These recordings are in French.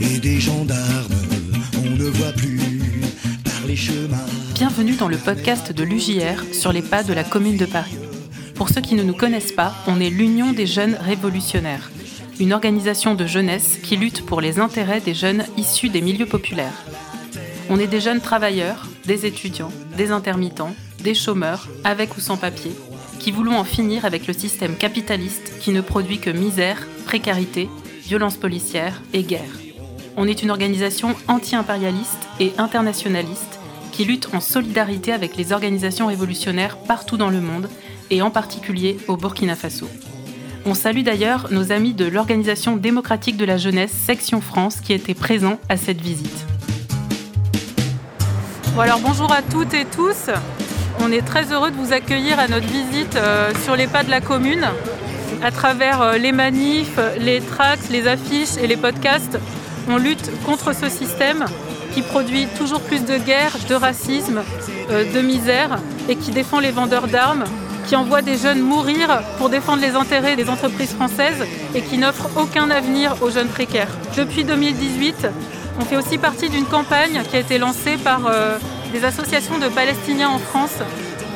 et des gendarmes. On ne voit plus par les chemins. Bienvenue dans le podcast de l'UJR sur les pas de la Commune de Paris. Pour ceux qui ne nous connaissent pas, on est l'Union des jeunes révolutionnaires, une organisation de jeunesse qui lutte pour les intérêts des jeunes issus des milieux populaires. On est des jeunes travailleurs, des étudiants, des intermittents, des chômeurs, avec ou sans papier, qui voulons en finir avec le système capitaliste qui ne produit que misère, précarité, violence policière et guerre. On est une organisation anti-impérialiste et internationaliste qui lutte en solidarité avec les organisations révolutionnaires partout dans le monde et en particulier au Burkina Faso. On salue d'ailleurs nos amis de l'Organisation démocratique de la jeunesse, Section France, qui étaient présents à cette visite. Bonjour à toutes et tous. On est très heureux de vous accueillir à notre visite euh, sur les pas de la commune. À travers euh, les manifs, les tracts, les affiches et les podcasts, on lutte contre ce système qui produit toujours plus de guerre, de racisme, euh, de misère et qui défend les vendeurs d'armes, qui envoie des jeunes mourir pour défendre les intérêts des entreprises françaises et qui n'offre aucun avenir aux jeunes précaires. Depuis 2018, on fait aussi partie d'une campagne qui a été lancée par euh, des associations de Palestiniens en France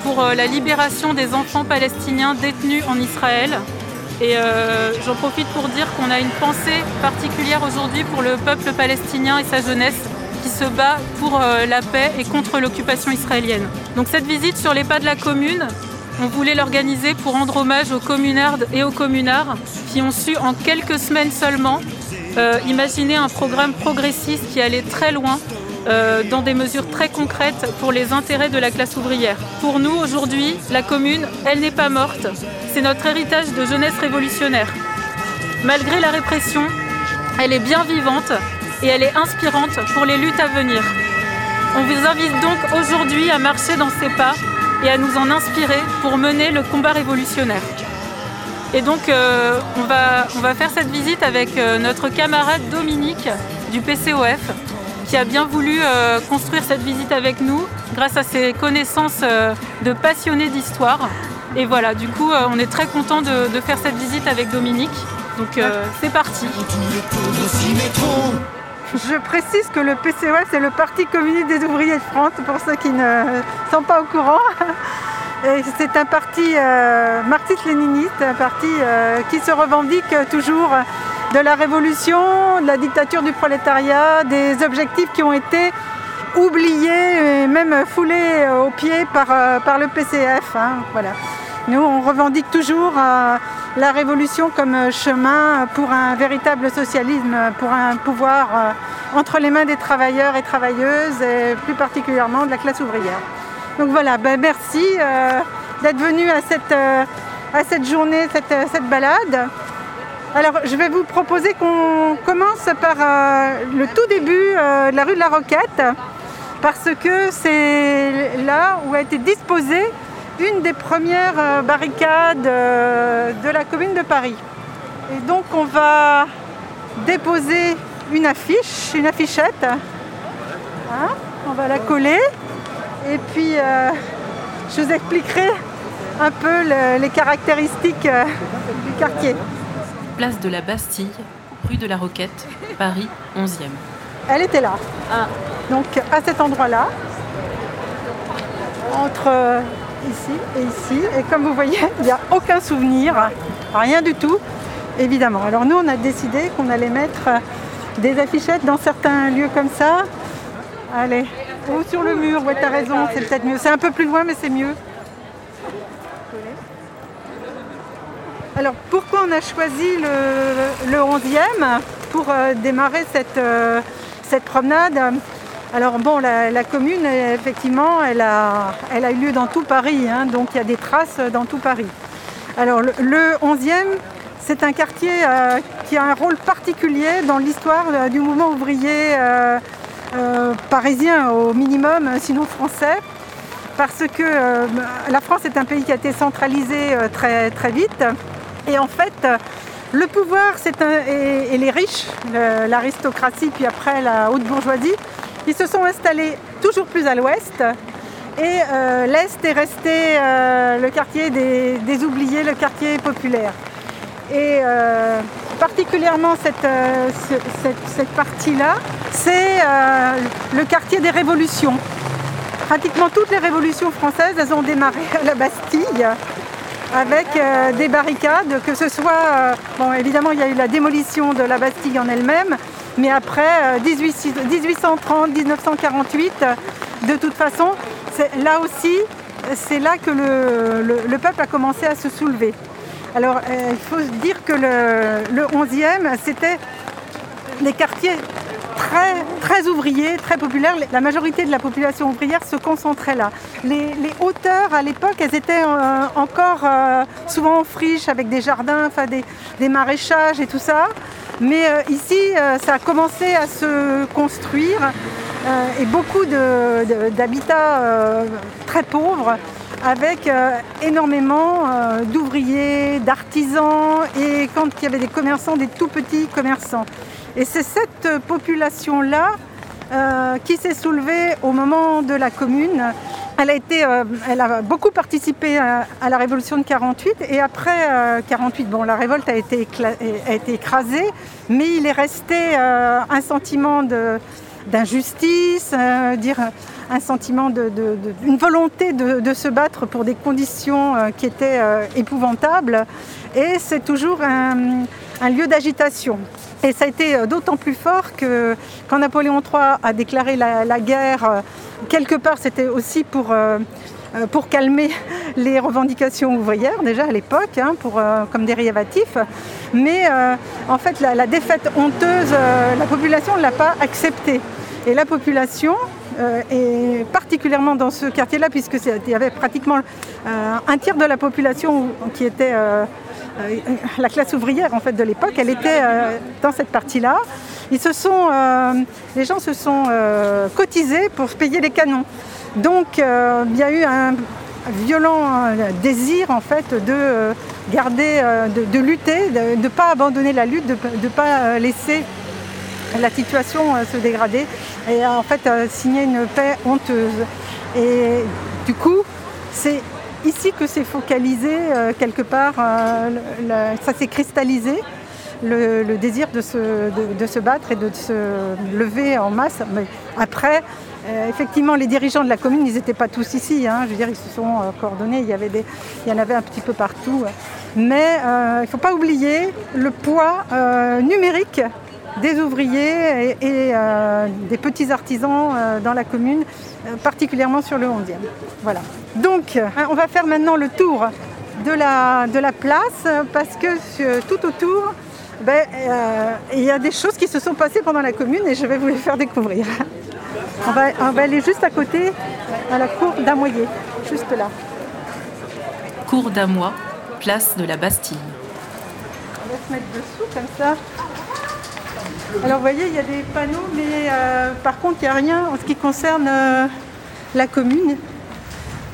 pour la libération des enfants palestiniens détenus en Israël. Et euh, j'en profite pour dire qu'on a une pensée particulière aujourd'hui pour le peuple palestinien et sa jeunesse qui se bat pour la paix et contre l'occupation israélienne. Donc cette visite sur les pas de la commune, on voulait l'organiser pour rendre hommage aux communardes et aux communards qui ont su en quelques semaines seulement euh, imaginer un programme progressiste qui allait très loin euh, dans des mesures très concrètes pour les intérêts de la classe ouvrière. Pour nous, aujourd'hui, la commune, elle n'est pas morte. C'est notre héritage de jeunesse révolutionnaire. Malgré la répression, elle est bien vivante et elle est inspirante pour les luttes à venir. On vous invite donc aujourd'hui à marcher dans ses pas et à nous en inspirer pour mener le combat révolutionnaire. Et donc euh, on, va, faire cette visite avec euh, notre camarade Dominique du PCOF qui a bien voulu euh, construire cette visite avec nous grâce à ses connaissances de passionné d'histoire. Et voilà, du coup on est très content de, de, faire cette visite avec Dominique. Donc c'est parti. Je précise que le PCOF c'est le Parti communiste des ouvriers de France, pour ceux qui ne sont pas au courant. C'est un parti euh, marxiste-léniniste, un parti euh, qui se revendique toujours de la révolution, de la dictature du prolétariat, des objectifs qui ont été oubliés et même foulés au pied par, euh, le PCF. Hein. Nous, on revendique toujours la révolution comme chemin pour un véritable socialisme, pour un pouvoir entre les mains des travailleurs et travailleuses, et plus particulièrement de la classe ouvrière. Donc voilà, ben merci euh, d'être venu à cette, euh, journée, euh, cette, balade. Alors je vais vous proposer qu'on commence par le tout début de la rue de la Roquette, parce que c'est là où a été disposée une des premières barricades de la commune de Paris. Et donc on va déposer une affiche, une affichette. Hein, on va la coller. Et puis, euh, je vous expliquerai un peu les caractéristiques euh, du quartier. Place de la Bastille, rue de la Roquette, Paris 11e. Elle était là. Ah. Donc à cet endroit-là, entre euh, ici et ici. Et comme vous voyez, il n'y a aucun souvenir, rien du tout, évidemment. Alors nous, on a décidé qu'on allait mettre des affichettes dans certains lieux comme ça. Allez, ou sur le mur, ouais, t'as raison, c'est peut-être mieux. C'est un peu plus loin, mais c'est mieux. Alors, pourquoi on a choisi le, 11e pour euh, démarrer cette, euh, cette promenade? Alors bon, la, commune, effectivement, elle a, elle a eu lieu dans tout Paris, hein, donc il y a des traces dans tout Paris. Alors le, 11e, c'est un quartier euh, qui a un rôle particulier dans l'histoire du mouvement ouvrier parisien au minimum, sinon français, parce que la France est un pays qui a été centralisé très, très vite. Et en fait, le pouvoir et, les riches, l'aristocratie, puis après la haute bourgeoisie, ils se sont installés toujours plus à l'ouest. Et l'Est est resté le quartier des, oubliés, le quartier populaire. Et euh, particulièrement cette, euh, ce- cette- cette partie-là, c'est euh, le quartier des révolutions. Pratiquement toutes les révolutions françaises, elles ont démarré à la Bastille avec euh, des barricades, que ce soit, euh, bon évidemment il y a eu la démolition de la Bastille en elle-même, mais après euh, 18 1830, 1948, euh, de toute façon, là aussi, c'est là que le, le- le peuple a commencé à se soulever. Alors il faut dire que le, le 11e, c'était les quartiers très, très ouvriers, très populaires. La majorité de la population ouvrière se concentrait là. Les, hauteurs à l'époque, elles étaient euh, encore euh, souvent en friche avec des jardins, enfin des, maraîchages et tout ça. Mais euh, ici, ça a commencé à se construire et beaucoup d'habitats très pauvres avec énormément d'ouvriers, d'artisans et quand il y avait des commerçants, des tout petits commerçants. Et c'est cette population-là euh, qui s'est soulevée au moment de la commune. Elle a, été, euh, elle a beaucoup participé à, la révolution de 48 et après euh, 48, bon, la révolte a été, écrasée, mais il est resté euh, un sentiment d'injustice, dire un sentiment une volonté de, de se battre pour des conditions qui étaient épouvantables. Et c'est toujours un, un lieu d'agitation. Et ça a été euh, d'autant plus fort que quand Napoléon III a déclaré la, guerre, euh, quelque part c'était aussi pour, euh, calmer les revendications ouvrières déjà à l'époque, hein, comme dérivatif. Mais en fait la, défaite honteuse, la population ne l'a pas acceptée. Et la population, et particulièrement dans ce quartier-là, puisque il y avait pratiquement un tiers de la population qui était la classe ouvrière en fait de l'époque, elle était euh, dans cette partie-là. Ils se sont, euh, les gens se sont euh, cotisés pour payer les canons. Donc euh, il y a eu un violent euh, désir en fait de euh, garder, euh, de, de lutter, de ne pas abandonner la lutte, de ne pas euh, laisser la situation euh, se dégrader et en fait euh, signer une paix honteuse. Et du coup, c'est ici que s'est focalisé euh, quelque part, euh, ça s'est cristallisé, le, désir de se, de, se battre et de se lever en masse. Mais après, euh, effectivement, les dirigeants de la commune, ils n'étaient pas tous ici. hein. je veux dire, ils se sont coordonnés, il y, il y en avait un petit peu partout. Mais il ne faut pas oublier le poids numérique des ouvriers et, et, euh, des petits artisans euh, dans la commune, euh, particulièrement sur le 11e. Voilà. Donc, on va faire maintenant le tour de la, de la place parce que tout autour, ben, il y a des choses qui se sont passées pendant la commune et je vais vous les faire découvrir. On va, on va aller juste à côté, à la cour d'Amoyer, juste là. Cour d'Amois, place de la Bastille. On va se mettre dessous comme ça. Alors vous voyez, il y a des panneaux, mais euh, par contre, il n'y a rien en ce qui concerne euh, la commune.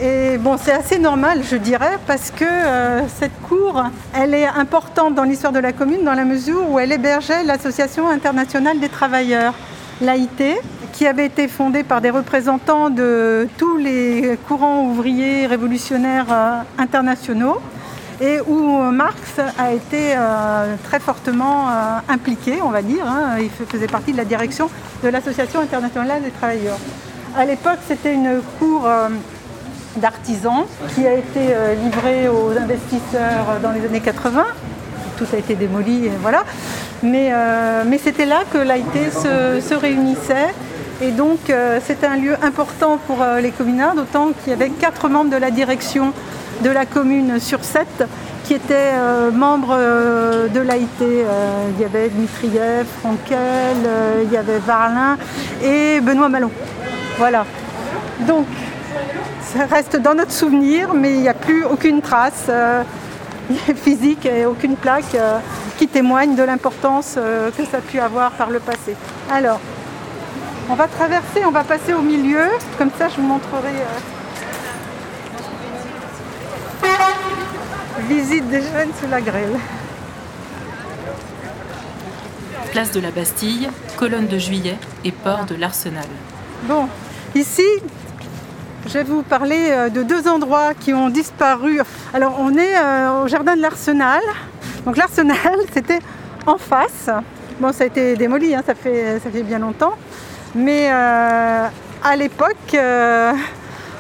Et bon, c'est assez normal, je dirais, parce que euh, cette cour, elle est importante dans l'histoire de la commune dans la mesure où elle hébergeait l'Association internationale des travailleurs, l'AIT, qui avait été fondée par des représentants de tous les courants ouvriers révolutionnaires internationaux et où Marx a été euh, très fortement euh, impliqué, on va dire. hein. Il faisait partie de la direction de l'Association internationale des travailleurs. À l'époque, c'était une cour euh, d'artisans qui a été livrée aux investisseurs dans les années 80. Tout a été démoli, voilà. Mais, c'était là que l'AIT se, réunissait. Et donc, c'était un lieu important pour les communards, d'autant qu'il y avait quatre membres de la direction de la commune sur sept qui étaient euh, membres euh, de l'AIT. Euh, il y avait Dmitriev, Frankel, il y avait Varlin et Benoît Malon. Voilà. Donc, ça reste dans notre souvenir, mais il n'y a plus aucune trace physique et aucune plaque qui témoigne de l'importance que ça a pu avoir par le passé. Alors, on va traverser, on va passer au milieu, comme ça je vous montrerai. Visite des jeunes sous la grêle. Place de la Bastille, colonne de juillet et port de l'Arsenal. Bon, ici, je vais vous parler euh, de deux endroits qui ont disparu. Alors, on est euh, au jardin de l'Arsenal. Donc l'arsenal, c'était en face. Bon, ça a été démoli, hein, ça, fait, ça fait bien longtemps. Mais euh, à l'époque, euh,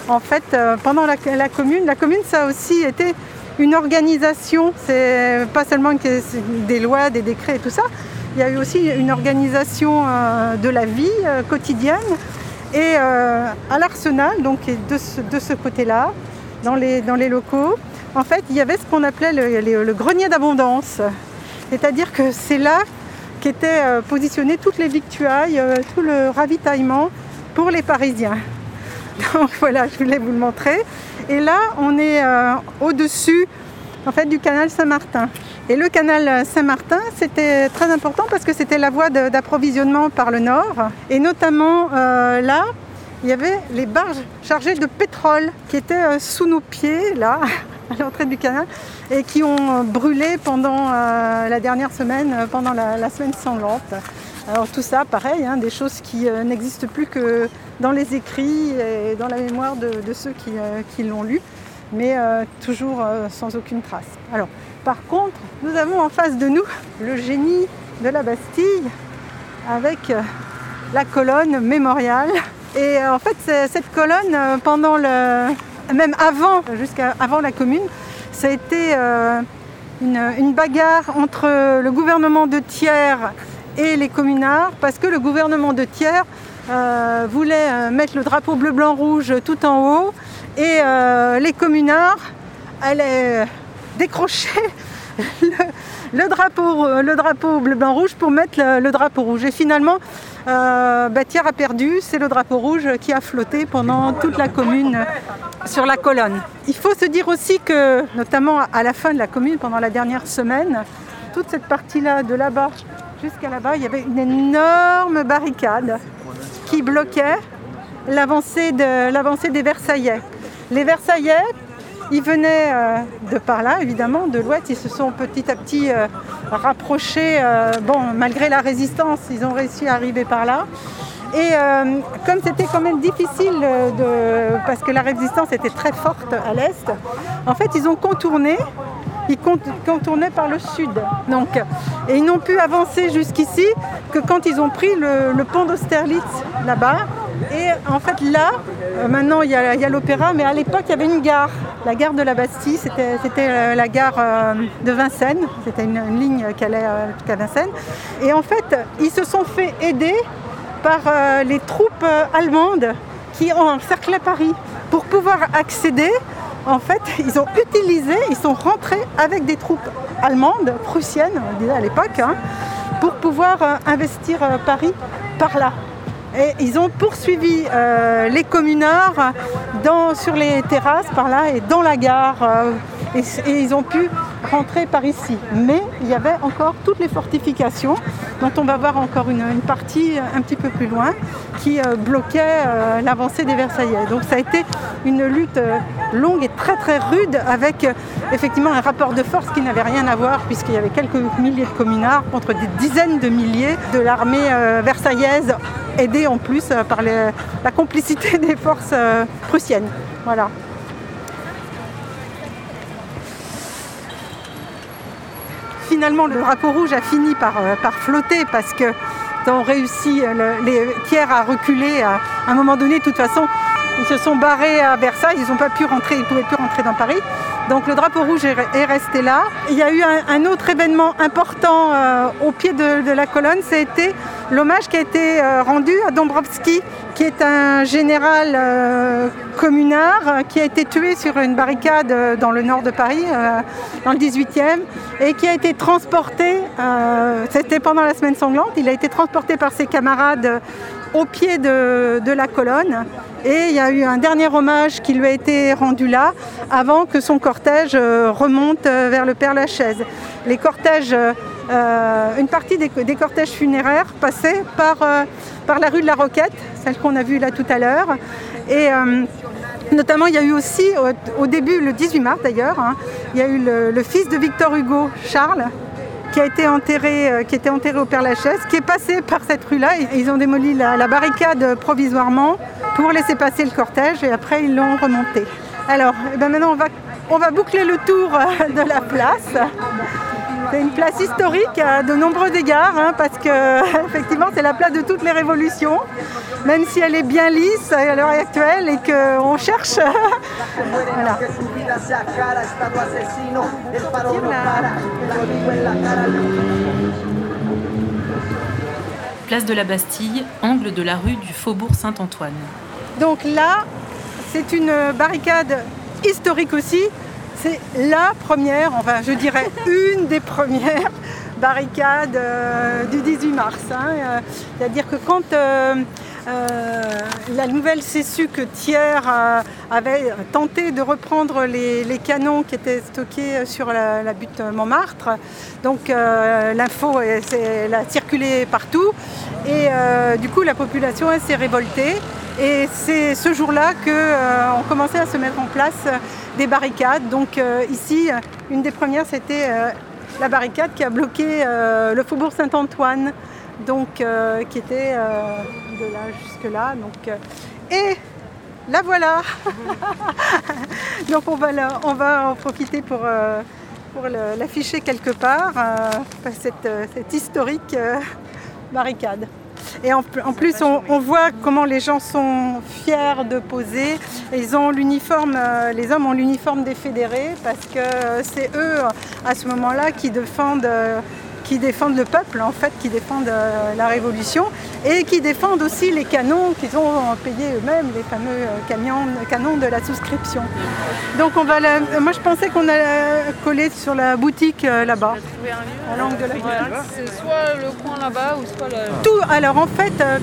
en fait, euh, pendant la, commune, la commune, ça a aussi été une organisation. C'est pas seulement des lois, des décrets et tout ça. Il y a eu aussi une organisation euh, de la vie euh, quotidienne. Et à l'Arsenal, donc de ce, côté-là, dans les, locaux, en fait, il y avait ce qu'on appelait le, le- grenier d'abondance. C'est-à-dire que c'est là qu'étaient positionnées toutes les victuailles, tout le ravitaillement pour les Parisiens. Donc voilà, je voulais vous le montrer. Et là, on est euh, au-dessus en fait, du canal Saint-Martin. Et le canal Saint-Martin, c'était très important parce que c'était la voie d'approvisionnement par le nord. Et notamment euh, là, il y avait les barges chargées de pétrole qui étaient euh, sous nos pieds, là, à l'entrée du canal, et qui ont euh, brûlé pendant euh, la dernière semaine, euh, pendant la semaine sanglante. Alors tout ça, pareil, hein, des choses qui euh, n'existent plus que dans les écrits et dans la mémoire de, ceux qui, euh, qui l'ont lu, mais euh, toujours sans aucune trace. Alors, par contre, nous avons en face de nous le génie de la Bastille avec la colonne mémoriale. Et en fait, cette colonne, pendant le, même avant, jusqu'à avant la commune, ça a été une, une bagarre entre le gouvernement de Thiers et les communards, parce que le gouvernement de Thiers euh, voulait euh, mettre le drapeau bleu, blanc, rouge tout en haut, et euh, les communards allaient décrocher le, drapeau, le drapeau bleu, blanc, rouge pour mettre le, le drapeau rouge. Et finalement, euh, bah, Thiers a perdu, c'est le drapeau rouge qui a flotté pendant toute la commune sur la colonne. Il faut se dire aussi que, notamment à la fin de la commune, pendant la dernière semaine, toute cette partie-là, de là-bas jusqu'à là-bas, il y avait une énorme barricade qui bloquait l'avancée de- l'avancée des Versaillais. Les Versaillais, ils venaient euh, de par là, évidemment, de l'ouest. Ils se sont petit à petit euh, rapprochés. euh, bon, malgré la résistance, ils ont réussi à arriver par là. Et comme c'était quand même difficile, parce que la résistance était très forte à l'est, en fait, ils ont contourné. Ils cont- contournaient par le sud. Donc, et ils n'ont pu avancer jusqu'ici que quand ils ont pris le, pont d'Austerlitz là-bas. Et en fait, là, euh, maintenant il y a, l'opéra, mais à l'époque il y avait une gare. La gare de la Bastille, c'était euh, la gare euh, de Vincennes. C'était une, ligne qui allait jusqu'à Vincennes. Et en fait, ils se sont fait aider par les troupes allemandes qui ont encerclé Paris. Pour pouvoir accéder, en fait, ils ont utilisé, ils sont rentrés avec des troupes allemandes, prussiennes, on disait à l'époque, hein, pour pouvoir euh, investir euh, Paris par là. Et ils ont poursuivi euh, les communards dans, sur les terrasses par là et dans la gare. et, et ils ont pu rentrer par ici. Mais il y avait encore toutes les fortifications, dont on va voir encore une, partie un petit peu plus loin, qui euh, bloquait euh, l'avancée des Versaillais. Donc ça a été une lutte euh, longue et très très rude avec euh, effectivement un rapport de force qui n'avait rien à voir puisqu'il y avait quelques milliers de communards contre des dizaines de milliers de l'armée euh, versaillaise aidée en plus par la complicité des forces prussiennes. Voilà. Finalement, le drapeau rouge a fini par, euh, flotter parce que ont réussi, euh, le- les tiers à reculer à un moment donné. De toute façon, ils se sont barrés à Versailles, ils n'ont pas pu rentrer, ils ne pouvaient plus rentrer dans Paris. Donc le drapeau rouge est, est resté là. Il y a eu un, un autre événement important euh, au pied de, de la colonne, c'était l'hommage qui a été euh, rendu à Dombrowski, qui est un général euh, communard euh, qui a été tué sur une barricade dans le nord de Paris, dans le 18e, et qui a été transporté, c'était pendant la semaine sanglante, il a été transporté par ses camarades au pied de, de la colonne. Et il y a eu un dernier hommage qui lui a été rendu là, avant que son cortège remonte vers le Père Lachaise. Les cortèges, euh, une partie des, cortèges funéraires passaient par, euh, par la rue de la Roquette, celle qu'on a vue là tout à l'heure. Et euh, notamment, il y a eu aussi, au, début, le 18 mars d'ailleurs, hein, il y a eu le, fils de Victor Hugo, Charles, qui a été enterré, qui était enterré au Père Lachaise, qui est passé par cette rue-là. Ils ont démoli la, barricade provisoirement pour laisser passer le cortège et après ils l'ont remonté. Alors, eh ben maintenant on va, boucler le tour de la place. C'est une place historique à de nombreux égards, hein, parce que effectivement c'est la place de toutes les révolutions, même si elle est bien lisse à l'heure actuelle et qu'on cherche. voilà. Place de la Bastille, angle de la rue du Faubourg Saint-Antoine. Donc là, c'est une barricade historique aussi. C'est la première, enfin je dirais une des premières barricades euh, du 18 mars. hein. Euh, C'est-à-dire que quand euh, la nouvelle CSU que Thiers avait tenté de reprendre les, canons qui étaient stockés sur la, butte Montmartre, donc l'info a circulé partout et du coup la population s'est révoltée. Et c'est ce jour-là qu'on commençait à se mettre en place euh, des barricades. Donc euh, ici, euh, une des premières, c'était euh, la barricade qui a bloqué euh, le faubourg Saint-Antoine, donc euh, qui était euh, de là jusque-là. Donc, euh, et la voilà Donc on va, on va en profiter pour, euh, pour l'afficher quelque part, euh, cette, euh, cette historique euh, barricade. Et en, pl- en plus, on, on voit comment les gens sont fiers de poser. Ils ont l'uniforme, euh, les hommes ont l'uniforme des fédérés parce que c'est eux, à ce moment-là, qui défendent, euh, qui défendent le peuple, en fait, qui défendent euh, la révolution et qui défendent aussi les canons qu'ils ont payés eux-mêmes, les fameux euh, camions, canons de la souscription. Donc, on va la- moi, je pensais qu'on allait coller sur la boutique euh, là-bas, à l'angle de la boutique. C'est soit le coin là-bas ou soit le. Tout, alors en fait, euh,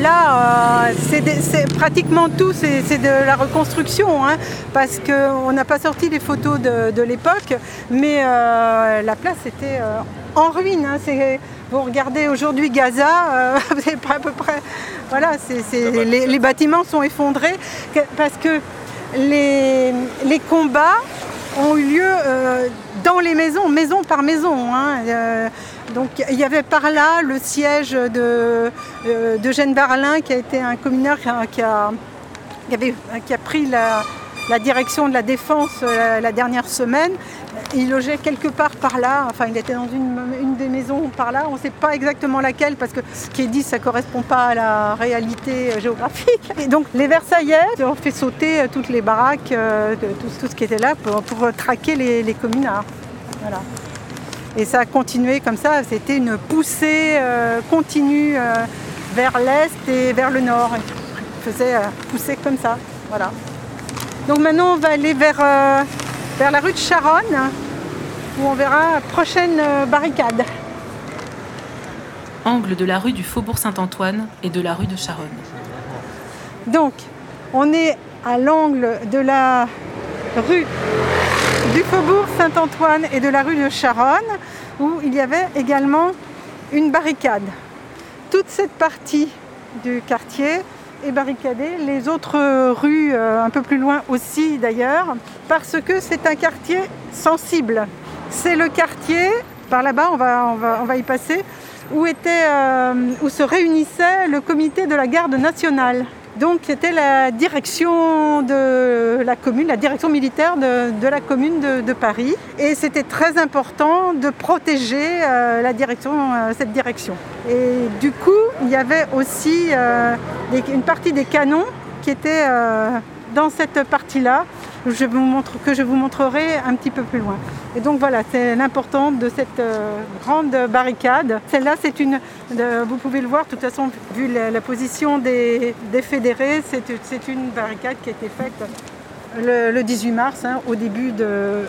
là, euh, c'est pratiquement tout, c'est c'est de la reconstruction, hein, parce qu'on n'a pas sorti les photos de, de l'époque, mais euh, la place était euh, en ruine. hein, c'est- vous regardez aujourd'hui Gaza, euh, c'est pas à peu près. Voilà, c'est- c'est- les, les bâtiments sont effondrés parce que les, les combats ont eu lieu euh, dans les maisons, maison par maison. hein, euh, donc il y avait par là le siège de, euh, d'Eugène Barlin, qui a été un communard qui a, qui a- qui avait- qui a pris la, la direction de la défense euh, la dernière semaine. Il logeait quelque part par là, enfin il était dans une, des maisons par là, on ne sait pas exactement laquelle parce que ce qui est dit ça ne correspond pas à la réalité euh, géographique. Et donc les Versaillais ont fait sauter euh, toutes les baraques, euh, tout, ce qui était là pour, traquer les, communards. Et ça a continué comme ça, c'était une poussée continue vers l'est et vers le nord. Il faisait pousser comme ça. Donc maintenant on va aller vers, vers la rue de Charonne où on verra la prochaine euh, barricade. Angle de la rue du Faubourg Saint-Antoine et de la rue de Charonne. Donc on est à l'angle de la rue du Faubourg Saint-Antoine et de la rue de Charonne où il y avait également une barricade. Toute cette partie du quartier est barricadée, les autres rues euh, un peu plus loin aussi d'ailleurs, parce que c'est un quartier sensible. C'est le quartier, par là-bas on va, on va, on va y passer, où, était, euh, où se réunissait le comité de la garde nationale. Donc c'était la direction de la commune, la direction militaire de, la commune de, Paris. Et c'était très important de protéger euh, la direction, euh, cette direction. Et du coup, il y avait aussi euh, une partie des canons qui étaient dans cette partie-là, que je vous montrerai un petit peu plus loin. Et donc voilà, c'est l'importance de cette euh, grande barricade. Celle-là, c'est une, vous pouvez le voir, de toute façon, vu la, position des, fédérés, c'est une barricade qui a été faite le, le 18 mars, hein, au début, de,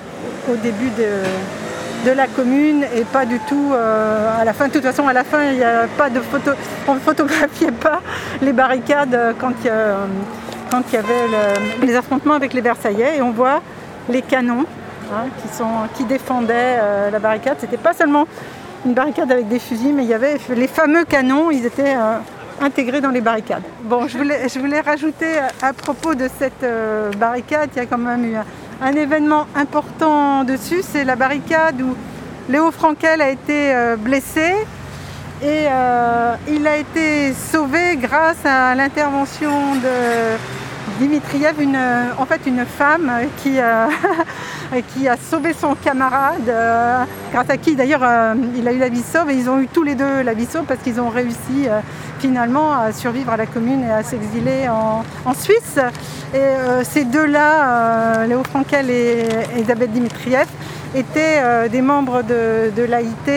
la commune et pas du tout euh, à la fin. De toute façon, à la fin, il n'y a pas de photo, on ne photographiait pas les barricades euh, quand il y, a, quand il y avait le- les affrontements avec les Versaillais et on voit les canons hein, qui, sont, qui défendaient euh, la barricade. C'était pas seulement une barricade avec des fusils, mais il y avait les fameux canons, ils étaient euh, intégrés dans les barricades. Bon, je voulais, je voulais rajouter à, propos de cette euh, barricade, il y a quand même eu un, événement important dessus, c'est la barricade où Léo Frankel a été blessé et il a été sauvé grâce à l'intervention de, Dimitriev, une, en fait une femme qui, qui a sauvé son camarade, grâce à qui d'ailleurs il a eu la vie sauve et ils ont eu tous les deux la vie sauve parce qu'ils ont réussi finalement à survivre à la commune et à s'exiler en, Suisse. Et ces deux-là, Léo Frankel et Elisabeth Dimitriev, étaient euh, des membres de, l'AIT et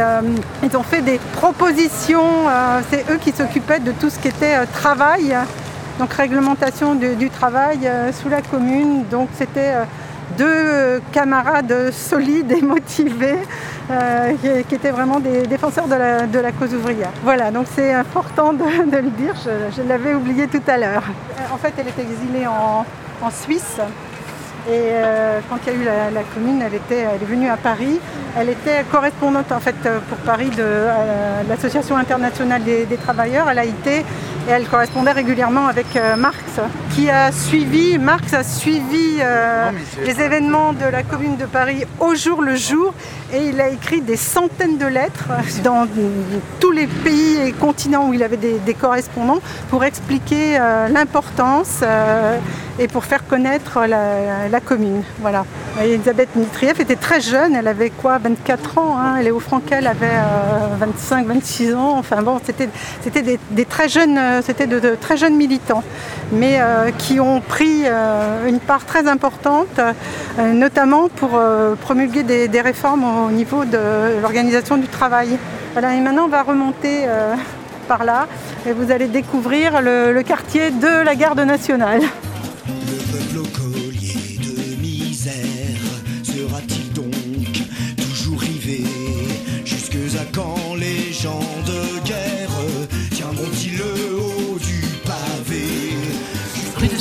euh, ils ont fait des propositions. Euh, c'est eux qui s'occupaient de tout ce qui était travail, donc réglementation du travail sous la commune. Donc c'était deux camarades solides et motivés qui, étaient vraiment des défenseurs de la, cause ouvrière. Voilà, donc c'est important de, le dire, je, l'avais oublié tout à l'heure. En fait, elle est exilée en Suisse et euh, quand il y a eu la, commune, elle, était, elle est venue à Paris. Elle était correspondante en fait pour Paris de l'Association internationale des, travailleurs, à l'AIT, et elle correspondait régulièrement avec euh, Marx, qui a suivi, Marx a suivi euh, les événements de la commune de Paris au jour le jour, et il a écrit des centaines de lettres dans tous les pays et continents où il avait des, correspondants pour expliquer l'importance et pour faire connaître la, commune. Voilà. Elisabeth Mitrieff était très jeune, elle avait quoi 24 ans, hein. Léo Frankel avait 25, euh, 26 ans, enfin bon, c'était, c'était des, très jeunes, euh, c'était de, très jeunes militants, mais euh, qui ont pris une part très importante, notamment pour promulguer des, réformes au niveau de l'organisation du travail. Voilà, et maintenant on va remonter par là et vous allez découvrir le quartier de la garde nationale.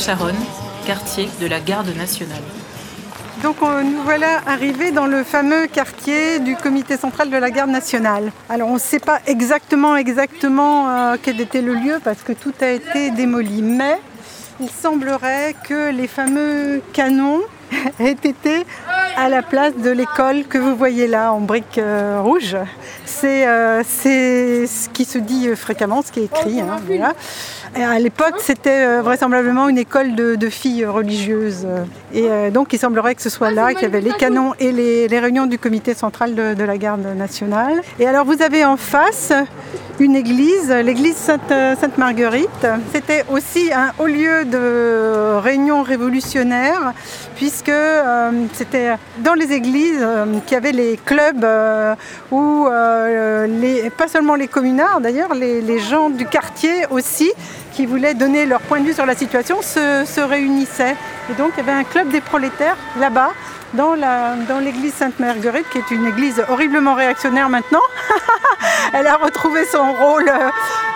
Charonne, quartier de la garde nationale. Donc nous voilà arrivés dans le fameux quartier du comité central de la garde nationale. Alors on ne sait pas exactement exactement euh, quel était le lieu parce que tout a été démoli, mais il semblerait que les fameux canons été à la place de l'école que vous voyez là en briques euh, rouges. Euh, c'est ce qui se dit fréquemment, ce qui est écrit. Hein, à l'époque, c'était euh, vraisemblablement une école de, filles religieuses. Et euh, donc, il semblerait que ce soit là qu'il y avait les canons et les, réunions du comité central de, la garde nationale. Et alors, vous avez en face une église, l'église Sainte-Marguerite. C'était aussi un haut lieu de réunion révolutionnaire, puisque euh, c'était dans les églises qu'il y avait les clubs où, pas seulement les communards d'ailleurs, les gens du quartier aussi, qui voulaient donner leur point de vue sur la situation se, réunissaient. Et donc il y avait un club des prolétaires là-bas, dans, l'église Sainte-Marguerite, qui est une église horriblement réactionnaire maintenant. Elle a retrouvé son rôle euh,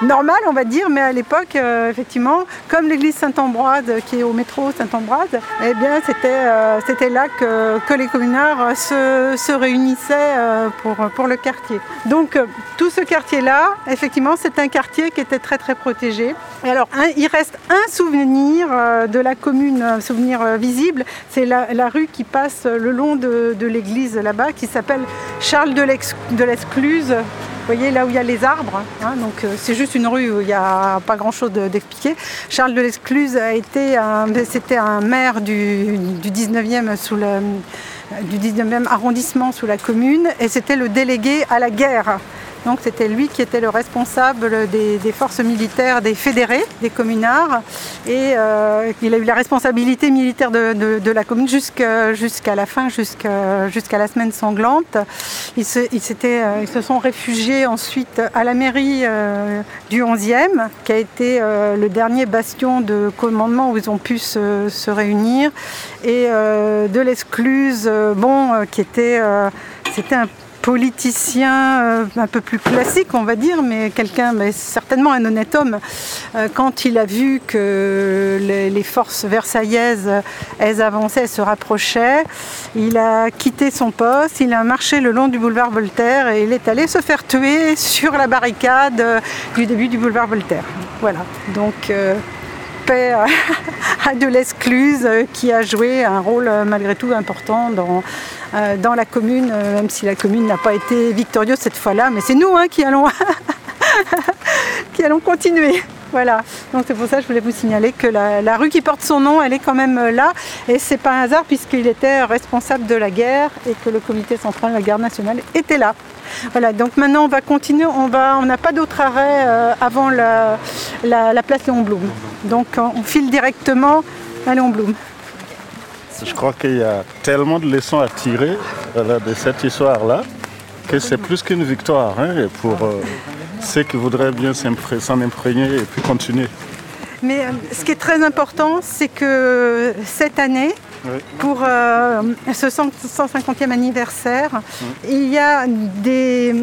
normal, on va dire, mais à l'époque, euh, effectivement, comme l'église Saint-Ambroise, qui est au métro Saint-Ambroise, eh bien, c'était, euh, là que, les communards se, réunissaient pour, le quartier. Donc, tout ce quartier-là, effectivement, c'est un quartier qui était très, très protégé. Et alors, il reste un souvenir de la commune, un souvenir visible, c'est la, rue qui passe le long de, l'église là-bas qui s'appelle Charles de l'Escluse. Vous voyez là où il y a les arbres, hein, donc euh, c'est juste une rue où il n'y a pas grand-chose d'expliquer. Charles de l'Escluse a été, un maire du, 19e sous le, du 19e arrondissement sous la commune et c'était le délégué à la guerre donc c'était lui qui était le responsable des, forces militaires des fédérés, des communards. Et euh, il a eu la responsabilité militaire de, la commune jusqu'à la fin, jusqu'à la semaine sanglante. Ils se, euh, ils, se, sont réfugiés ensuite à la mairie euh, du 11e, qui a été le dernier bastion de commandement où ils ont pu se, réunir. Et de l'Escluse, bon, qui était... c'était un politicien euh, un peu plus classique, on va dire, mais quelqu'un, mais certainement un honnête homme, euh, quand il a vu que les, forces versaillaises, elles avançaient, se rapprochaient, il a quitté son poste, il a marché le long du boulevard Voltaire et il est allé se faire tuer sur la barricade euh, du début du boulevard Voltaire. Voilà. Donc à de l'Escluse qui a joué un rôle malgré tout important dans, euh, dans la commune, euh, même si la commune n'a pas été victorieuse cette fois-là, mais c'est nous hein, qui, allons qui allons continuer. Voilà, donc c'est pour ça que je voulais vous signaler que la, la rue qui porte son nom, elle est quand même euh, là. Et c'est pas un hasard puisqu'il était responsable de la guerre et que le comité central de la garde nationale était là. Voilà, donc maintenant on va continuer, on va, on n'a pas d'autre arrêt euh, avant la, la- la place Léon Blum. Donc on file directement à Léon Blum. Je crois qu'il y a tellement de leçons à tirer voilà, de cette histoire-là que c'est plus qu'une victoire hein, pour euh, ceux qui voudraient bien s'en imprégner et puis continuer. Mais euh, ce qui est très important, c'est que cette année, Oui. pour euh, ce 100 150e anniversaire, Mmh. il y a des,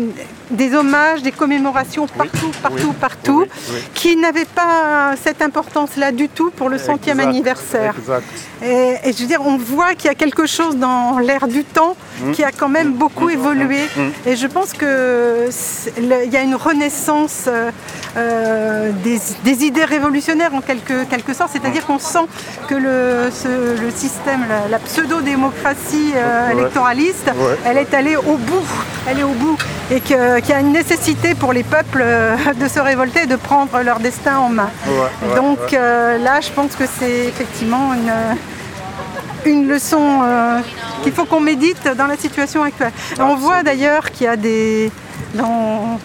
des hommages, des commémorations partout, partout, oui, partout, oui, qui n'avaient pas cette importance-là du tout pour le centième Exact, anniversaire. Exact. Et, et je veux dire, on voit qu'il y a quelque chose dans l'air du temps qui a quand même beaucoup évolué. Et je pense que c'est- le- il y a une renaissance euh, euh, des, des idées révolutionnaires en quelque, quelque sorte. C'est-à-dire qu'on sent que le, ce- le système, la, la pseudo-démocratie euh, électoraliste, Ouais. elle est allée au bout. Elle est au bout. Et qu'il y a une nécessité pour les peuples euh, de se révolter et de prendre leur destin en main. Ouais, Donc euh, là, je pense que c'est effectivement une, une leçon euh, qu'il faut qu'on médite dans la situation actuelle. On voit d'ailleurs qu'il y a des... Dans,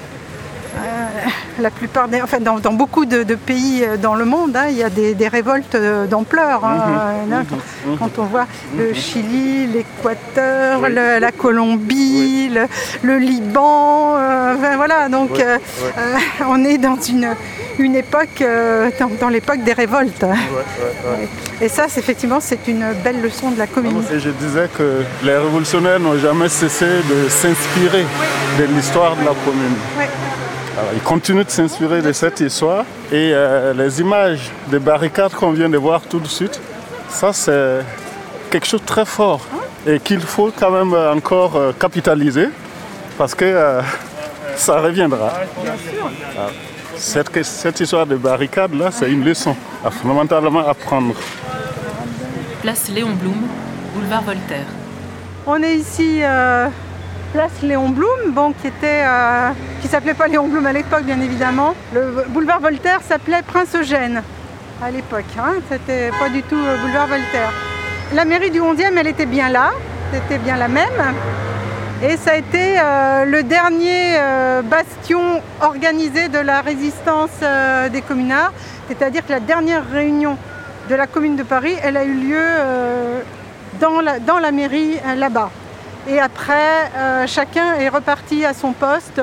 la plupart des, enfin, dans, dans beaucoup de, de pays euh, dans le monde, hein, il y a des, des révoltes euh, d'ampleur. hein. Mhm. Là, quand, quand on voit le Chili, l'Équateur, la Colombie, le, le Liban, euh, voilà. Donc euh, euh, on est dans une, une époque, euh, dans, dans l'époque des révoltes. Et ça, c'est, effectivement, c'est une belle leçon de la commune. Et je disais que les révolutionnaires n'ont jamais cessé de s'inspirer de l'histoire de la commune. Alors, ils continuent de s'inspirer de cette histoire et euh, les images des barricades qu'on vient de voir tout de suite, ça c'est quelque chose de très fort et qu'il faut quand même encore euh, capitaliser parce que euh, ça reviendra. Alors, Cette, cette histoire de barricades là, c'est une leçon à fondamentalement apprendre. Place Léon Blum, boulevard Voltaire. On est ici, euh, place Léon Blum, qui était, euh, s'appelait pas Léon Blum à l'époque, bien évidemment. Le boulevard Voltaire s'appelait Prince Eugène à l'époque. Hein, C'était pas du tout euh, boulevard Voltaire. La mairie du 11e, elle était bien là, c'était bien la même. Et ça a été euh, le dernier bastion organisé de la résistance des communards. C'est-à-dire que la dernière réunion de la commune de Paris, elle a eu lieu dans, la, mairie là-bas. Et après, euh, chacun est reparti à son poste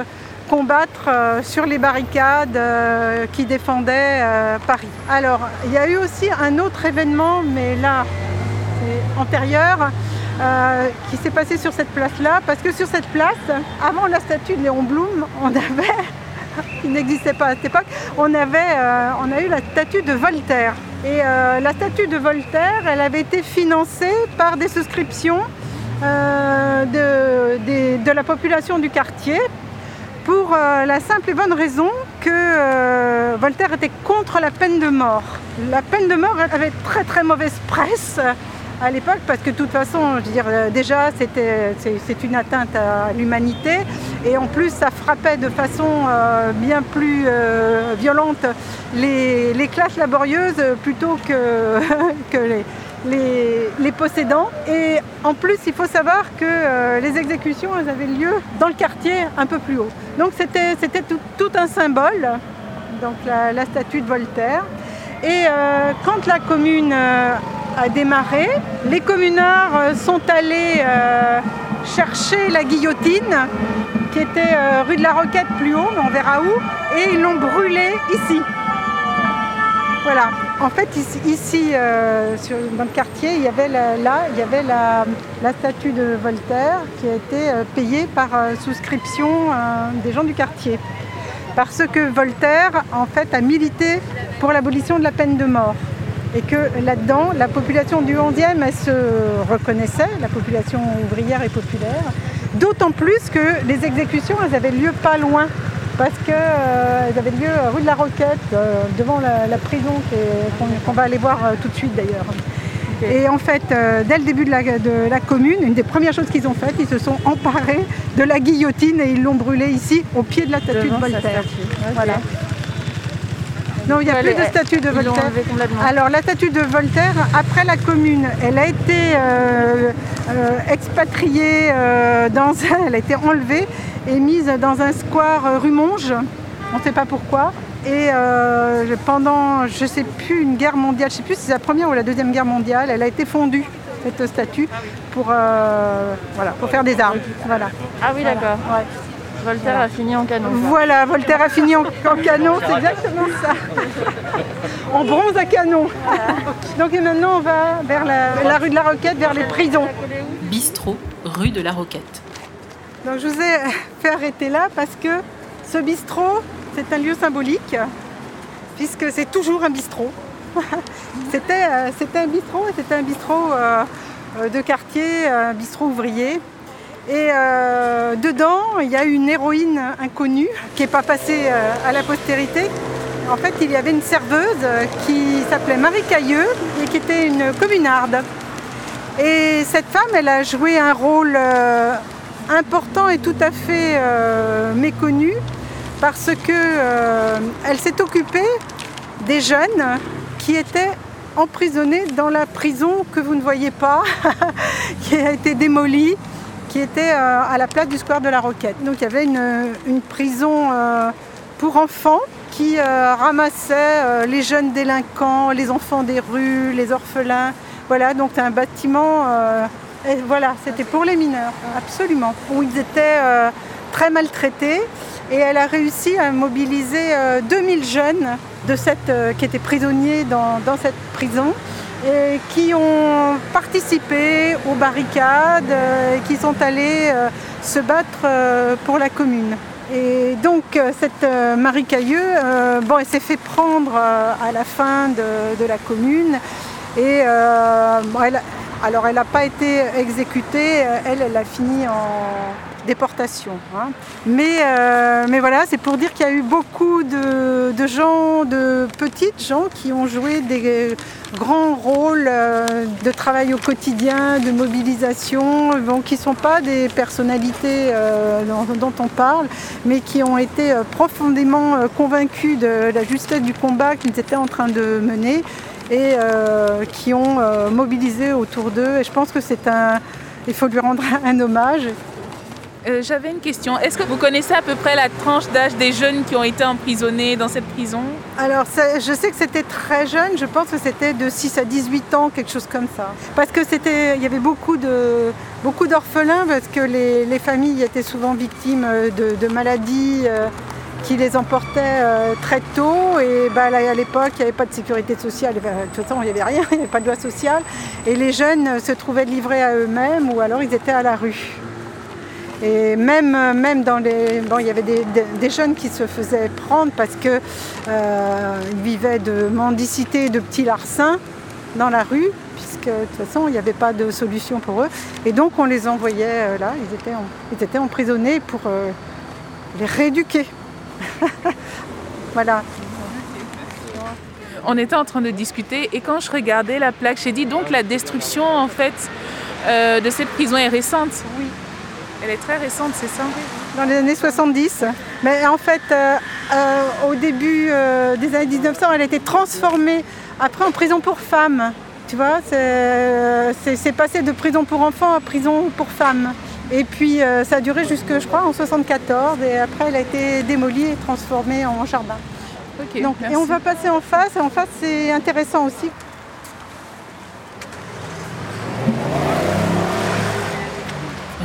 combattre euh, sur les barricades euh, qui défendaient Paris. Alors, il y a eu aussi un autre événement, mais là, c'est antérieur, qui s'est passé sur cette place-là, parce que sur cette place, avant la statue de Léon Blum, on avait, qui n'existait pas à cette époque, on, avait, on a eu la statue de Voltaire. Et la statue de Voltaire, elle avait été financée par des souscriptions euh, de, de la population du quartier pour euh, la simple et bonne raison que euh, Voltaire était contre la peine de mort. La peine de mort avait très très mauvaise presse à l'époque parce que de toute façon, je veux dire, déjà c'était, c'est, une atteinte à l'humanité et en plus ça frappait de façon bien plus violente les, les classes laborieuses plutôt que, que les, les, possédants. Et en plus, il faut savoir que euh, les exécutions elles avaient lieu dans le quartier un peu plus haut. Donc c'était, tout, un symbole, donc la, statue de Voltaire. Et euh, quand la commune euh, a démarré, les communards sont allés chercher la guillotine qui était rue de la Roquette plus haut, mais on verra où, et ils l'ont brûlée ici. Voilà. En fait, ici, euh, sur- dans le quartier, il y avait la, statue de Voltaire qui a été euh, payée par euh, souscription des gens du quartier. Parce que Voltaire, en fait, a milité pour l'abolition de la peine de mort. Et que là-dedans, la population du 11e, elle se reconnaissait, la population ouvrière et populaire. D'autant plus que les exécutions, elles avaient lieu pas loin parce qu'elles avaient lieu rue de la Roquette, euh, devant la, la prison qu'on va aller voir euh, tout de suite d'ailleurs. Et en fait, euh, dès le début de la, de la commune, une des premières choses qu'ils ont faites, ils se sont emparés de la guillotine et ils l'ont brûlée ici, au pied de la statue de Voltaire. Voilà. Non, il n'y a plus de statue de Voltaire. Alors la statue de Voltaire, après la commune, elle a été euh, euh, expatriée, euh, dans, elle a été enlevée et mise dans un square rue Monge. On ne sait pas pourquoi. Et pendant, je ne sais plus, une guerre mondiale, je ne sais plus si c'est la première ou la deuxième guerre mondiale, elle a été fondue, cette statue, pour, voilà, pour faire des armes. Voilà. Ah oui, d'accord. Ouais. Voltaire a fini en canon. Voilà, Voltaire a fini en, en canon, c'est exactement ça. En bronze à canon. Donc et maintenant on va vers la, la rue de la Roquette, vers les prisons. Bistrot, rue de la Roquette. Donc je vous ai fait arrêter là parce que ce bistrot, c'est un lieu symbolique, puisque c'est toujours un bistrot. C'était euh, c'était un bistrot et c'était un bistrot euh, euh, de quartier, un bistrot ouvrier. Et euh, dedans, il y a une héroïne inconnue qui n'est pas passée euh, à la postérité. En fait, il y avait une serveuse euh, qui s'appelait Marie Cailleux et qui était une communarde. Et cette femme, elle a joué un rôle important et tout à fait méconnu parce que euh, elle s'est occupée des jeunes qui étaient emprisonnés dans la prison que vous ne voyez pas, qui a été démolie, qui était euh, à la place du square de la Roquette. Donc il y avait une, prison euh, pour enfants qui euh, ramassait les jeunes délinquants, les enfants des rues, les orphelins. Voilà, donc un bâtiment, voilà, c'était pour les mineurs, absolument, où ils étaient très maltraités. Et elle a réussi à mobiliser euh, 2000 jeunes de cette, qui étaient prisonniers dans cette prison et qui ont participé aux barricades euh, et qui sont allés euh, se battre euh, pour la commune. Et donc cette Marie Cailleux, bon, elle s'est fait prendre à la fin de, la commune et alors elle n'a pas été exécutée, elle, elle a fini en déportation. hein. Mais, euh, mais voilà, c'est pour dire qu'il y a eu beaucoup de, gens, de petites gens qui ont joué des grands rôles euh, de travail au quotidien, de mobilisation, qui ne sont pas des personnalités euh, dont, on parle, mais qui ont été profondément convaincus de la justesse du combat qu'ils étaient en train de mener et qui ont mobilisé autour d'eux. Et je pense que c'est un... Il faut lui rendre un hommage. Euh, J'avais une question. Est-ce que vous connaissez à peu près la tranche d'âge des jeunes qui ont été emprisonnés dans cette prison Alors, je sais que c'était très jeune, je pense que c'était de 6 à 18 ans, quelque chose comme ça. Parce que il y avait beaucoup de beaucoup d'orphelins, parce que les, les familles étaient souvent victimes euh, de, maladies euh, qui les emportaient très tôt. Et bah, là, à l'époque, il n'y avait pas de sécurité sociale, Enfin, de toute façon, il n'y avait rien, il n'y avait pas de loi sociale. Et les jeunes se trouvaient livrés à eux-mêmes, ou alors ils étaient à la rue. Et même, euh, même dans les. Bon, il y avait des, des- des jeunes qui se faisaient prendre parce qu'ils vivaient de mendicité, de petits larcins dans la rue, puisque de toute façon, il n'y avait pas de solution pour eux. Et donc, on les envoyait euh, là, ils étaient, en- ils étaient emprisonnés pour euh, les rééduquer. voilà. On était en train de discuter et quand je regardais la plaque, j'ai dit donc la destruction en fait euh, de cette prison est récente. Oui. Elle est très récente, c'est ça dans les années 70. Mais en fait, euh, euh, au début euh, des années 1900, elle a été transformée après en prison pour femmes. Tu vois, c'est passé de prison pour enfants à prison pour femmes. Et puis ça a duré jusque, je crois, en 74. Et après, elle a été démolie et transformée en jardin. Donc, et on va passer en face. Et en face, c'est intéressant aussi.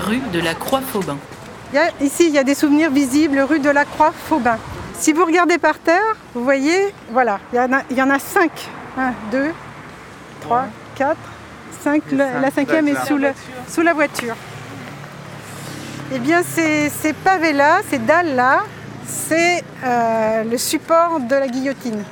Rue de la Croix-Faubin. Il y a- ici, il y a des souvenirs visibles rue de la Croix-Faubin. Si vous regardez par terre, vous voyez, voilà, il y en a, il y en a cinq. Un, deux, trois, quatre, cinq. La, la cinquième est sous, le- sous la voiture. Eh bien, ces, ces pavés-là, ces dalles-là, c'est euh, le support de la guillotine.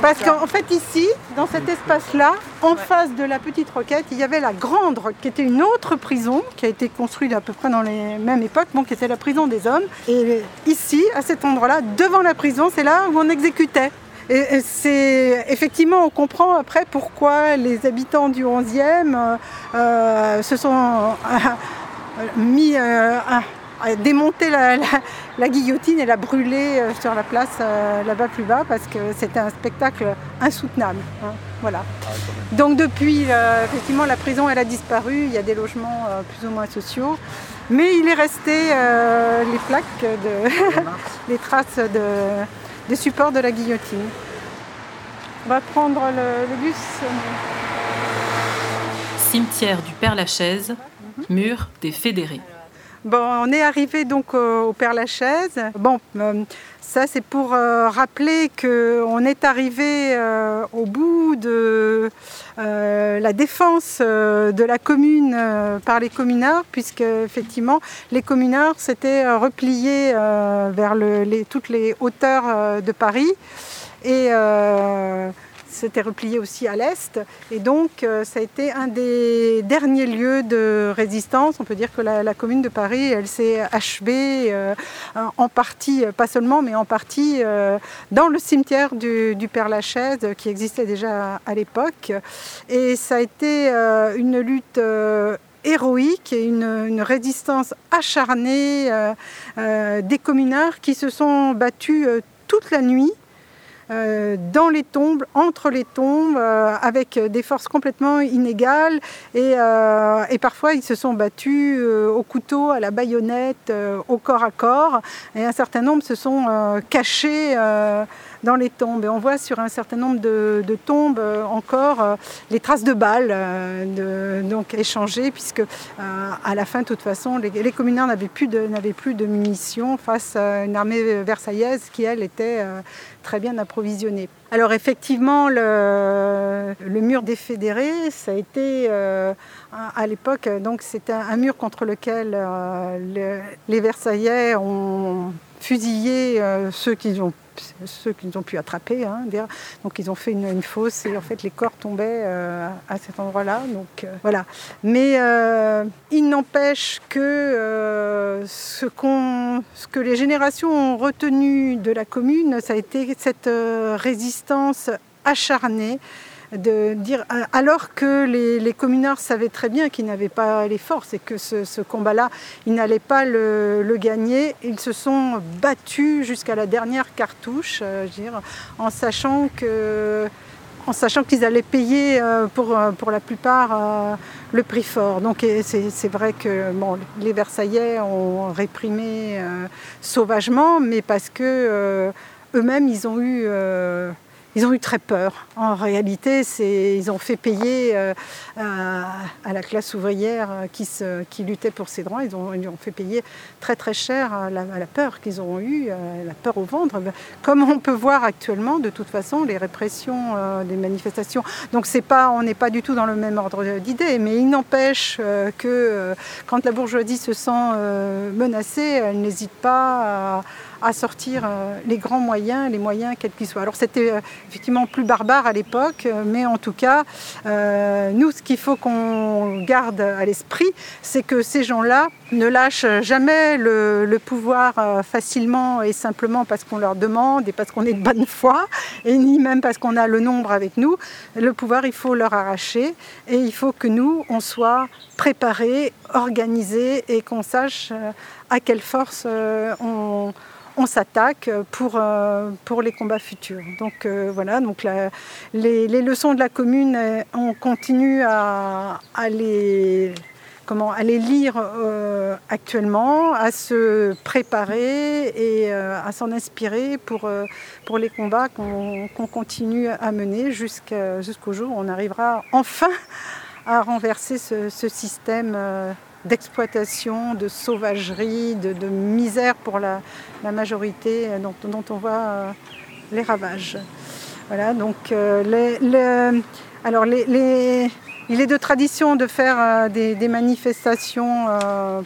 Parce qu'en fait, ici, dans cet espace-là, en face de la petite roquette, il y avait la grande roquette, qui était une autre prison, qui a été construite à peu près dans les mêmes époques, bon, qui était la prison des hommes. Et ici, à cet endroit-là, devant la prison, c'est là où on exécutait. Et et c'est effectivement, on comprend après pourquoi les habitants du 11e euh, euh, se sont euh, mis euh, démonté la, la- la guillotine et l'a brûlée euh, sur la place euh, là-bas plus bas parce que c'était un spectacle insoutenable. hein. Voilà. Donc depuis, euh, effectivement, la prison elle a disparu. Il y a des logements euh, plus ou moins sociaux, mais il est resté euh, les plaques de, les traces de, des supports de la guillotine. On va prendre le, le bus. Cimetière du Père-Lachaise, mur des fédérés. Bon, on est arrivé donc euh, au Père Lachaise. Bon, euh, ça c'est pour euh, rappeler qu'on est arrivé au bout de la défense de la commune par les communards, puisque effectivement les communards s'étaient repliés vers toutes les hauteurs de Paris et euh, s'étaient repliés aussi à l'est. Et donc, euh, ça a été un des derniers lieux de résistance. On peut dire que la, commune de Paris, elle s'est achevée euh, en partie, pas seulement, mais en partie euh, dans le cimetière du, du Père Lachaise qui existait déjà à, l'époque. Et ça a été euh, une lutte. euh, héroïque et une, une résistance acharnée euh, euh, des communards qui se sont battus euh, toute la nuit euh, dans les tombes, entre les tombes, euh, avec des forces complètement inégales. Et, euh, parfois, ils se sont battus euh, au couteau, à la baïonnette, euh, au corps à corps. Et un certain nombre se sont euh, cachés euh, dans les tombes. Et on voit sur un certain nombre de, tombes euh, encore euh, les traces de balles euh, donc échangées, puisque à la fin, de toute façon, les, les communards n'avaient plus, plus de munitions face à une armée versaillaise qui, elle, était très bien approvisionnée. Alors effectivement, le, mur des fédérés, ça a été à l'époque, donc c'était un, mur contre lequel le- les Versaillais ont fusillé ceux qu'ils ont ceux qu'ils ont pu attraper. hein, donc ils ont fait une, fosse et en fait les corps tombaient euh, à cet endroit-là. Donc euh, voilà. Mais euh, il n'empêche que ce, que les générations ont retenu de la commune, ça a été cette résistance acharnée alors que les, communards savaient très bien qu'ils n'avaient pas les forces et que ce, combat-là, ils n'allaient pas le, gagner, ils se sont battus jusqu'à la dernière cartouche, euh, en sachant qu'ils allaient payer euh, pour, euh, pour la plupart le prix fort. Donc c'est vrai que les Versaillais ont réprimé sauvagement, mais parce que eux-mêmes, ils ont eu très peur. En réalité, ils ont fait payer euh, à, à la classe ouvrière euh, qui, luttait pour ses droits, ils ont, ont fait payer très très cher euh, la, la peur qu'ils ont eue, euh, la peur au ventre. Comme on peut voir actuellement, de toute façon, les répressions euh, des manifestations. Donc pas, on n'est pas du tout dans le même ordre d'idées, mais il n'empêche euh, que euh, quand la bourgeoisie se sent euh, menacée, elle n'hésite pas à sortir euh, les grands moyens, les moyens quels qu'ils soient. Alors c'était euh, effectivement plus barbare à l'époque, mais en tout cas, euh, nous, ce qu'il faut qu'on garde à l'esprit, c'est que ces gens-là ne lâchent jamais le, le pouvoir euh, facilement et simplement parce qu'on leur demande et parce qu'on est de bonne foi, et ni même parce qu'on a le nombre avec nous. Le pouvoir, il faut leur arracher, et il faut que nous, on soit préparés, organisés, et qu'on sache euh, à quelle force on on s'attaque pour, euh, pour les combats futurs. Donc euh, voilà, donc les, leçons de la commune, euh, on continue à, les, comment, lire actuellement, à se préparer et à s'en inspirer pour, les combats qu'on continue à mener jusqu'au jour où on arrivera enfin à renverser ce, système d'exploitation, de sauvagerie, de, misère pour la, majorité euh, dont, on voit euh, les ravages. Voilà, donc euh, alors il est de tradition de faire des, manifestations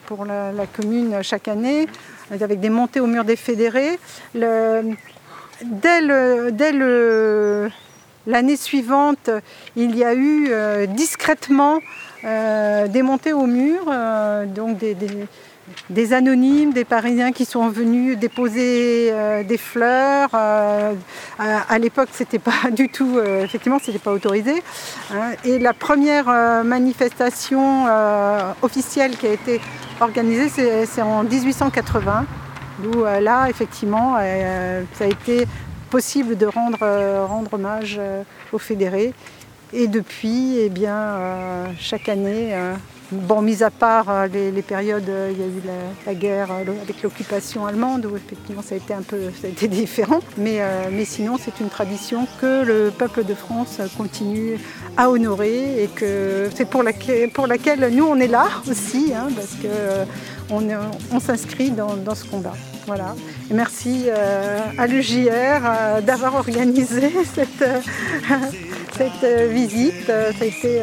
pour la, commune chaque année, avec des montées au mur des fédérés. Dès l'année suivante, il y a eu discrètement des montées au mur, euh, donc des, anonymes, des Parisiens qui sont venus déposer euh, des fleurs. Euh, à, l'époque, c'était pas du tout, euh, effectivement, c'était pas autorisé. hein. Et la première euh, manifestation euh, officielle qui a été organisée, c'est en 1880, où euh, là, effectivement, euh, ça a été possible de rendre, euh, hommage euh, aux fédérés. Et depuis, eh bien, euh, chaque année, euh, bon, mis à part euh, les, périodes, il y a eu la, guerre avec l'occupation allemande, où effectivement ça a été un peu ça a été différent. Mais, mais sinon, c'est une tradition que le peuple de France continue à honorer et que c'est pour laquelle, nous on est là aussi, hein, parce que euh, on, est- on s'inscrit dans ce combat. Voilà. Et merci euh, à l'UJR euh, d'avoir organisé cette, euh, cette visite. Ça a été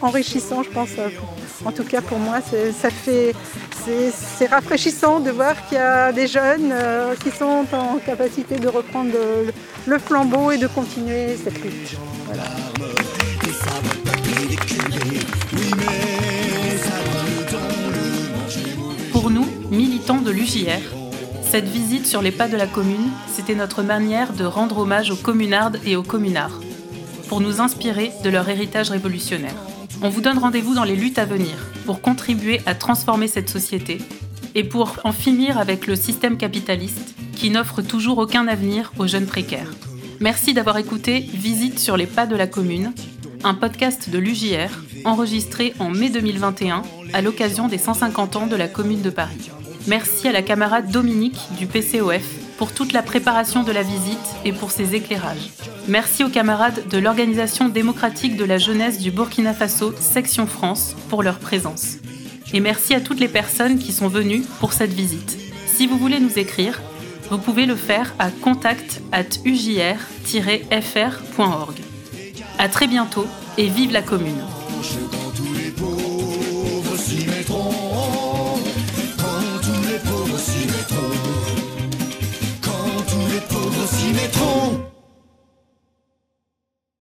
enrichissant, je pense. En tout cas, pour moi, c'est- ça fait, c'est rafraîchissant de voir qu'il y a des jeunes qui sont en capacité de reprendre le, flambeau et de continuer cette lutte. Pour nous, militants de l'UJR, cette visite sur les pas de la commune, c'était notre manière de rendre hommage aux communardes et aux communards, pour nous inspirer de leur héritage révolutionnaire. On vous donne rendez-vous dans les luttes à venir pour contribuer à transformer cette société et pour en finir avec le système capitaliste qui n'offre toujours aucun avenir aux jeunes précaires. Merci d'avoir écouté Visite sur les pas de la commune, un podcast de l'UJR enregistré en mai 2021 à l'occasion des 150 ans de la commune de Paris. Merci à la camarade Dominique du PCOF pour toute la préparation de la visite et pour ses éclairages. Merci aux camarades de l'Organisation démocratique de la jeunesse du Burkina Faso, section France, pour leur présence. Et merci à toutes les personnes qui sont venues pour cette visite. Si vous voulez nous écrire, vous pouvez le faire à contact at ujr-fr.org. À très bientôt et vive la commune. Les pauvres s'y